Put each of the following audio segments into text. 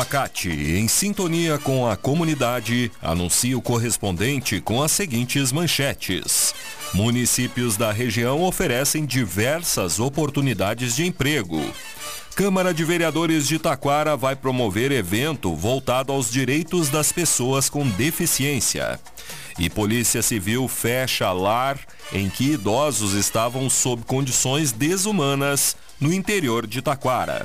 Facate, em sintonia com a comunidade, anuncia o correspondente com as seguintes manchetes. Municípios da região oferecem diversas oportunidades de emprego. Câmara de Vereadores de Taquara vai promover evento voltado aos direitos das pessoas com deficiência. E Polícia Civil fecha lar em que idosos estavam sob condições desumanas no interior de Taquara.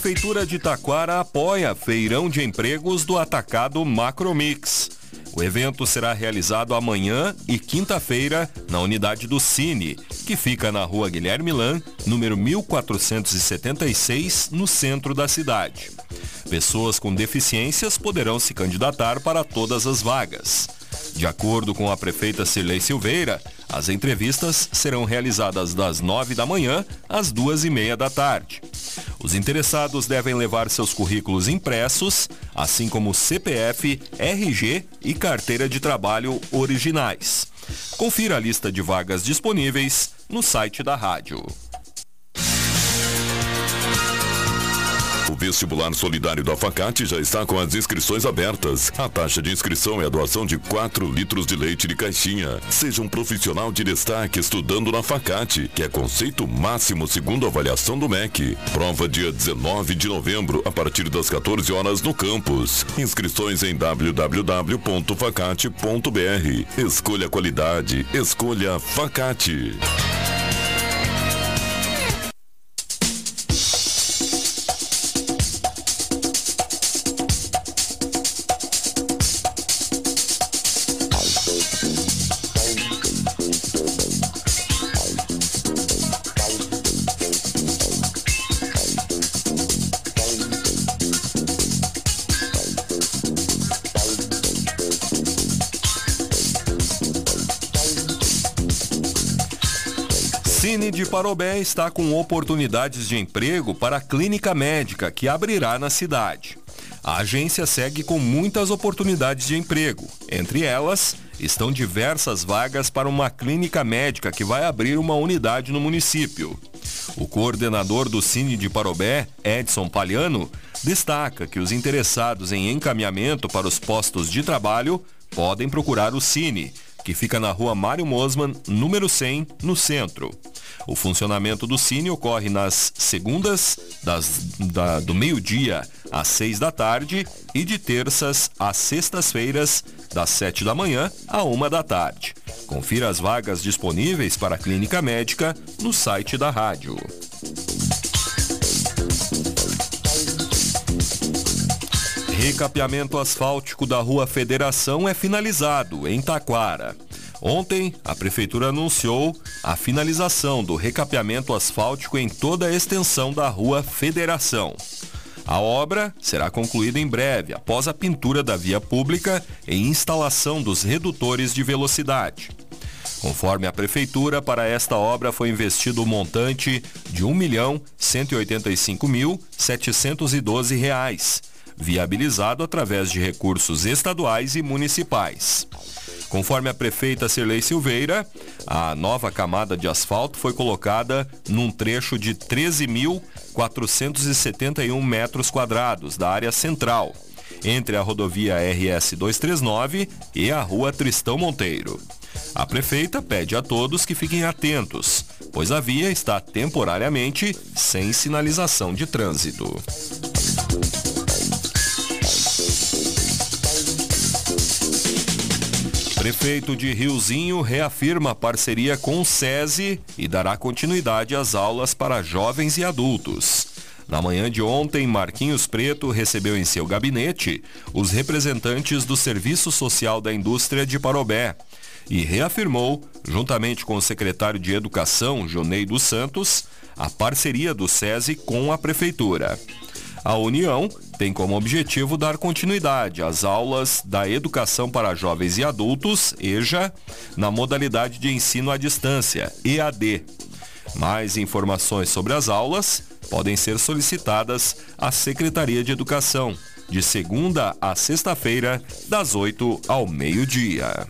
Prefeitura de Taquara apoia feirão de empregos do atacado Macromix. O evento será realizado amanhã e quinta-feira na unidade do Cine, que fica na rua Guilherme Lan, número 1476, no centro da cidade. Pessoas com deficiências poderão se candidatar para todas as vagas. De acordo com a prefeita Cirlei Silveira, as entrevistas serão realizadas das nove da manhã às duas e meia da tarde. Os interessados devem levar seus currículos impressos, assim como CPF, RG e carteira de trabalho originais. Confira a lista de vagas disponíveis no site da rádio. Vestibular solidário da Facate já está com as inscrições abertas. A taxa de inscrição é a doação de 4 litros de leite de caixinha. Seja um profissional de destaque estudando na Facate, que é conceito máximo segundo a avaliação do MEC. Prova dia 19 de novembro, a partir das 14 horas no campus. Inscrições em www.facate.br. Escolha qualidade, escolha Facate. Cine de Parobé está com oportunidades de emprego para a clínica médica que abrirá na cidade. A agência segue com muitas oportunidades de emprego. Entre elas, estão diversas vagas para uma clínica médica que vai abrir uma unidade no município. O coordenador do Cine de Parobé, Edson Palhano, destaca que os interessados em encaminhamento para os postos de trabalho podem procurar o Cine, que fica na rua Mário Mosman, número 100, no centro. O funcionamento do Cine ocorre nas segundas, das, da, do meio-dia às seis da tarde e de terças às sextas-feiras, das sete da manhã à uma da tarde. Confira as vagas disponíveis para a clínica médica no site da rádio. Recapeamento asfáltico da Rua Federação é finalizado em Taquara. Ontem, a Prefeitura anunciou a finalização do recapeamento asfáltico em toda a extensão da Rua Federação. A obra será concluída em breve, após a pintura da via pública e instalação dos redutores de velocidade. Conforme a Prefeitura, para esta obra foi investido o um montante de R$ 1.185.712, viabilizado através de recursos estaduais e municipais. Conforme a prefeita Cirlei Silveira, a nova camada de asfalto foi colocada num trecho de 13.471 metros quadrados da área central, entre a rodovia RS 239 e a rua Tristão Monteiro. A prefeita pede a todos que fiquem atentos, pois a via está temporariamente sem sinalização de trânsito. Prefeito de Riozinho reafirma parceria com o SESI e dará continuidade às aulas para jovens e adultos. Na manhã de ontem, Marquinhos Preto recebeu em seu gabinete os representantes do Serviço Social da Indústria de Parobé e reafirmou, juntamente com o secretário de Educação, Jonei dos Santos, a parceria do SESI com a Prefeitura. A União tem como objetivo dar continuidade às aulas da Educação para Jovens e Adultos, EJA, na modalidade de ensino à distância, EAD. Mais informações sobre as aulas podem ser solicitadas à Secretaria de Educação, de segunda a sexta-feira, das 8 ao meio-dia.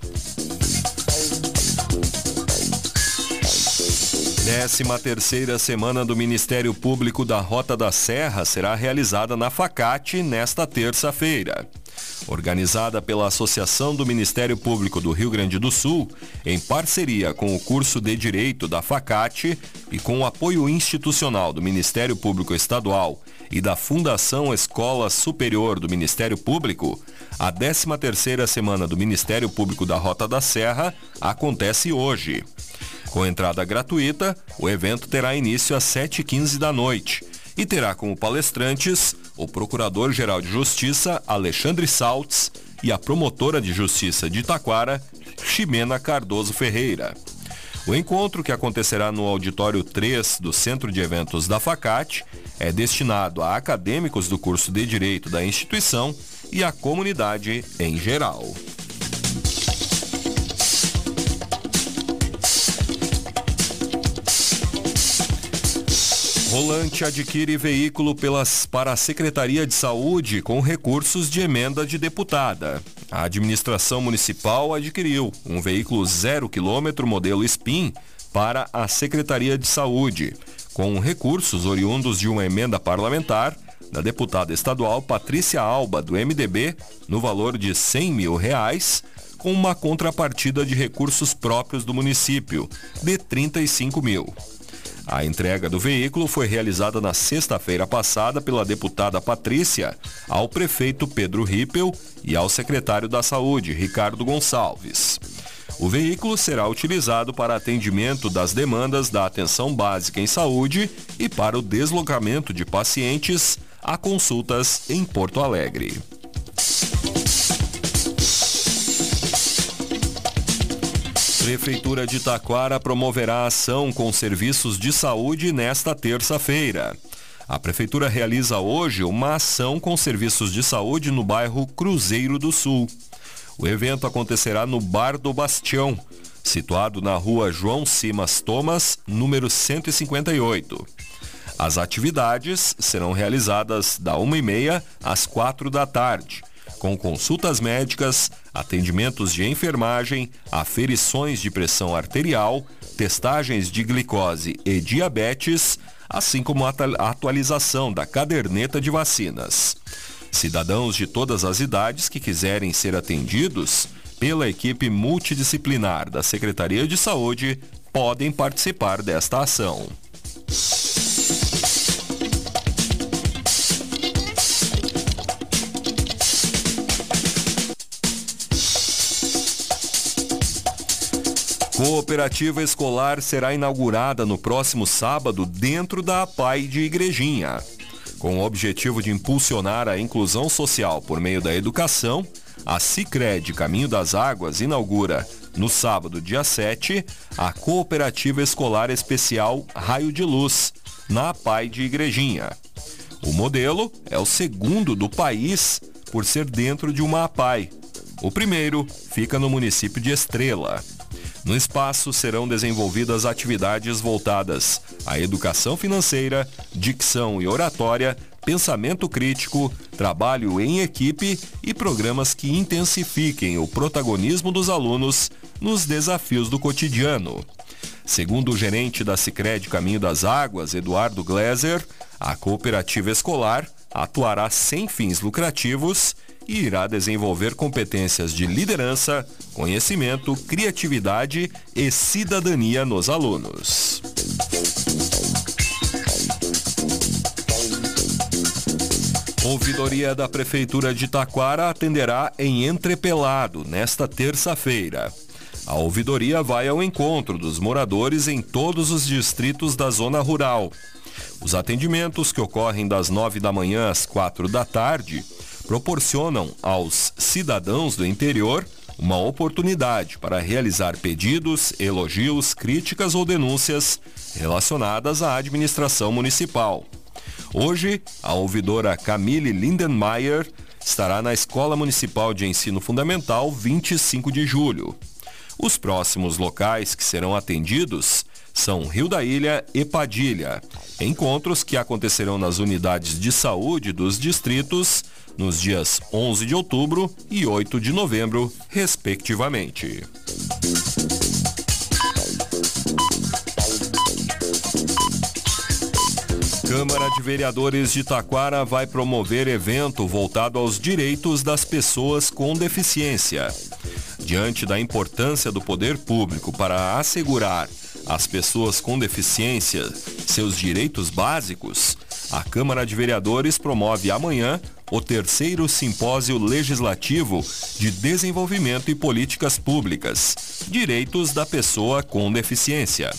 13 terceira semana do Ministério Público da Rota da Serra será realizada na Facate nesta terça-feira. Organizada pela Associação do Ministério Público do Rio Grande do Sul, em parceria com o curso de Direito da Facate e com o apoio institucional do Ministério Público Estadual e da Fundação Escola Superior do Ministério Público, a 13ª semana do Ministério Público da Rota da Serra acontece hoje. Com entrada gratuita, o evento terá início às 7h15 da noite e terá como palestrantes o Procurador-Geral de Justiça Alexandre Saltz e a Promotora de Justiça de Taquara, Ximena Cardoso Ferreira. O encontro, que acontecerá no auditório 3 do Centro de Eventos da Facate, é destinado a acadêmicos do curso de Direito da instituição e à comunidade em geral. Rolante adquire veículo pelas, para a Secretaria de Saúde com recursos de emenda de deputada. A administração municipal adquiriu um veículo zero quilômetro modelo SPIN para a Secretaria de Saúde, com recursos oriundos de uma emenda parlamentar da deputada estadual Patrícia Alba, do MDB, no valor de 100 mil reais, com uma contrapartida de recursos próprios do município, de 35 mil. A entrega do veículo foi realizada na sexta-feira passada pela deputada Patrícia ao prefeito Pedro Rippel e ao secretário da Saúde, Ricardo Gonçalves. O veículo será utilizado para atendimento das demandas da atenção básica em saúde e para o deslocamento de pacientes a consultas em Porto Alegre. Prefeitura de Taquara promoverá ação com serviços de saúde nesta terça-feira. A Prefeitura realiza hoje uma ação com serviços de saúde no bairro Cruzeiro do Sul. O evento acontecerá no Bar do Bastião, situado na rua João Simas Thomas, número 158. As atividades serão realizadas da 1h30 às 4 da tarde com consultas médicas, atendimentos de enfermagem, aferições de pressão arterial, testagens de glicose e diabetes, assim como a atualização da caderneta de vacinas. Cidadãos de todas as idades que quiserem ser atendidos pela equipe multidisciplinar da Secretaria de Saúde podem participar desta ação. Cooperativa escolar será inaugurada no próximo sábado dentro da APAI de Igrejinha. Com o objetivo de impulsionar a inclusão social por meio da educação, a Cicred Caminho das Águas inaugura, no sábado, dia 7, a Cooperativa Escolar Especial Raio de Luz, na APAI de Igrejinha. O modelo é o segundo do país por ser dentro de uma APAI. O primeiro fica no município de Estrela. No espaço serão desenvolvidas atividades voltadas à educação financeira, dicção e oratória, pensamento crítico, trabalho em equipe e programas que intensifiquem o protagonismo dos alunos nos desafios do cotidiano. Segundo o gerente da Sicredi Caminho das Águas, Eduardo Gleiser, a cooperativa escolar atuará sem fins lucrativos e irá desenvolver competências de liderança, conhecimento, criatividade e cidadania nos alunos. Ouvidoria da Prefeitura de Taquara atenderá em Entrepelado nesta terça-feira. A ouvidoria vai ao encontro dos moradores em todos os distritos da zona rural. Os atendimentos, que ocorrem das nove da manhã às quatro da tarde, proporcionam aos cidadãos do interior uma oportunidade para realizar pedidos, elogios, críticas ou denúncias relacionadas à administração municipal. Hoje, a ouvidora Camille Lindenmayer estará na Escola Municipal de Ensino Fundamental 25 de julho. Os próximos locais que serão atendidos são Rio da Ilha e Padilha, encontros que acontecerão nas unidades de saúde dos distritos nos dias 11 de outubro e 8 de novembro, respectivamente. Câmara de Vereadores de Taquara vai promover evento voltado aos direitos das pessoas com deficiência. Diante da importância do poder público para assegurar às pessoas com deficiência seus direitos básicos, a Câmara de Vereadores promove amanhã o terceiro Simpósio Legislativo de Desenvolvimento e Políticas Públicas, Direitos da Pessoa com Deficiência.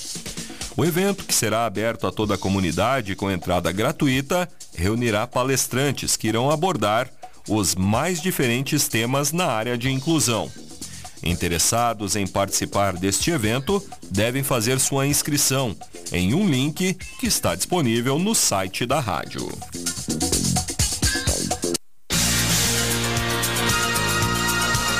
O evento, que será aberto a toda a comunidade com entrada gratuita, reunirá palestrantes que irão abordar os mais diferentes temas na área de inclusão. Interessados em participar deste evento devem fazer sua inscrição em um link que está disponível no site da rádio.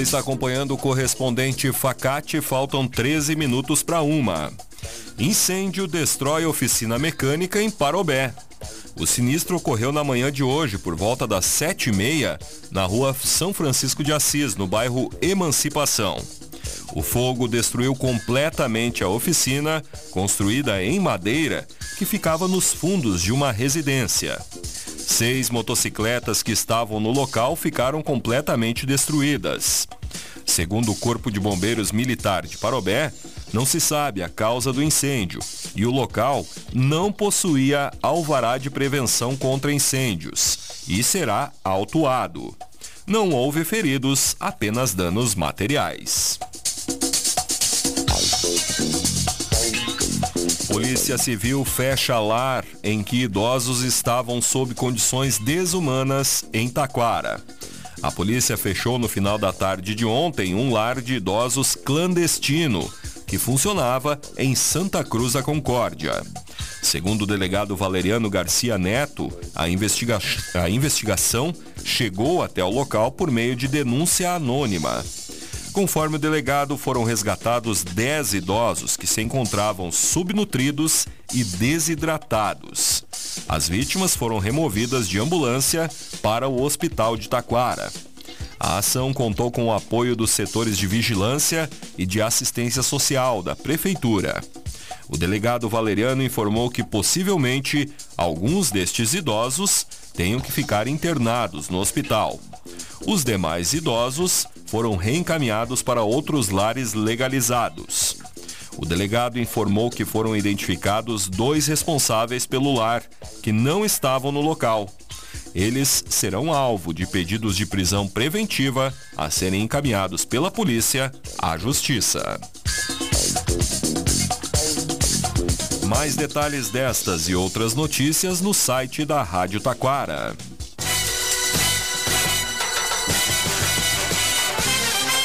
Você está acompanhando o correspondente Facate, faltam 13 minutos para uma. Incêndio destrói oficina mecânica em Parobé. O sinistro ocorreu na manhã de hoje, por volta das 7h30, na rua São Francisco de Assis, no bairro Emancipação. O fogo destruiu completamente a oficina, construída em madeira, que ficava nos fundos de uma residência. Seis motocicletas que estavam no local ficaram completamente destruídas. Segundo o Corpo de Bombeiros Militar de Parobé, não se sabe a causa do incêndio e o local não possuía alvará de prevenção contra incêndios e será autuado. Não houve feridos, apenas danos materiais. Polícia Civil fecha lar em que idosos estavam sob condições desumanas em Taquara. A polícia fechou no final da tarde de ontem um lar de idosos clandestino que funcionava em Santa Cruz da Concórdia. Segundo o delegado Valeriano Garcia Neto, a, investiga a investigação chegou até o local por meio de denúncia anônima. Conforme o delegado, foram resgatados 10 idosos que se encontravam subnutridos e desidratados. As vítimas foram removidas de ambulância para o hospital de Taquara. A ação contou com o apoio dos setores de vigilância e de assistência social da prefeitura. O delegado Valeriano informou que possivelmente alguns destes idosos tenham que ficar internados no hospital. Os demais idosos foram reencaminhados para outros lares legalizados. O delegado informou que foram identificados dois responsáveis pelo lar que não estavam no local. Eles serão alvo de pedidos de prisão preventiva a serem encaminhados pela polícia à justiça. Mais detalhes destas e outras notícias no site da Rádio Taquara.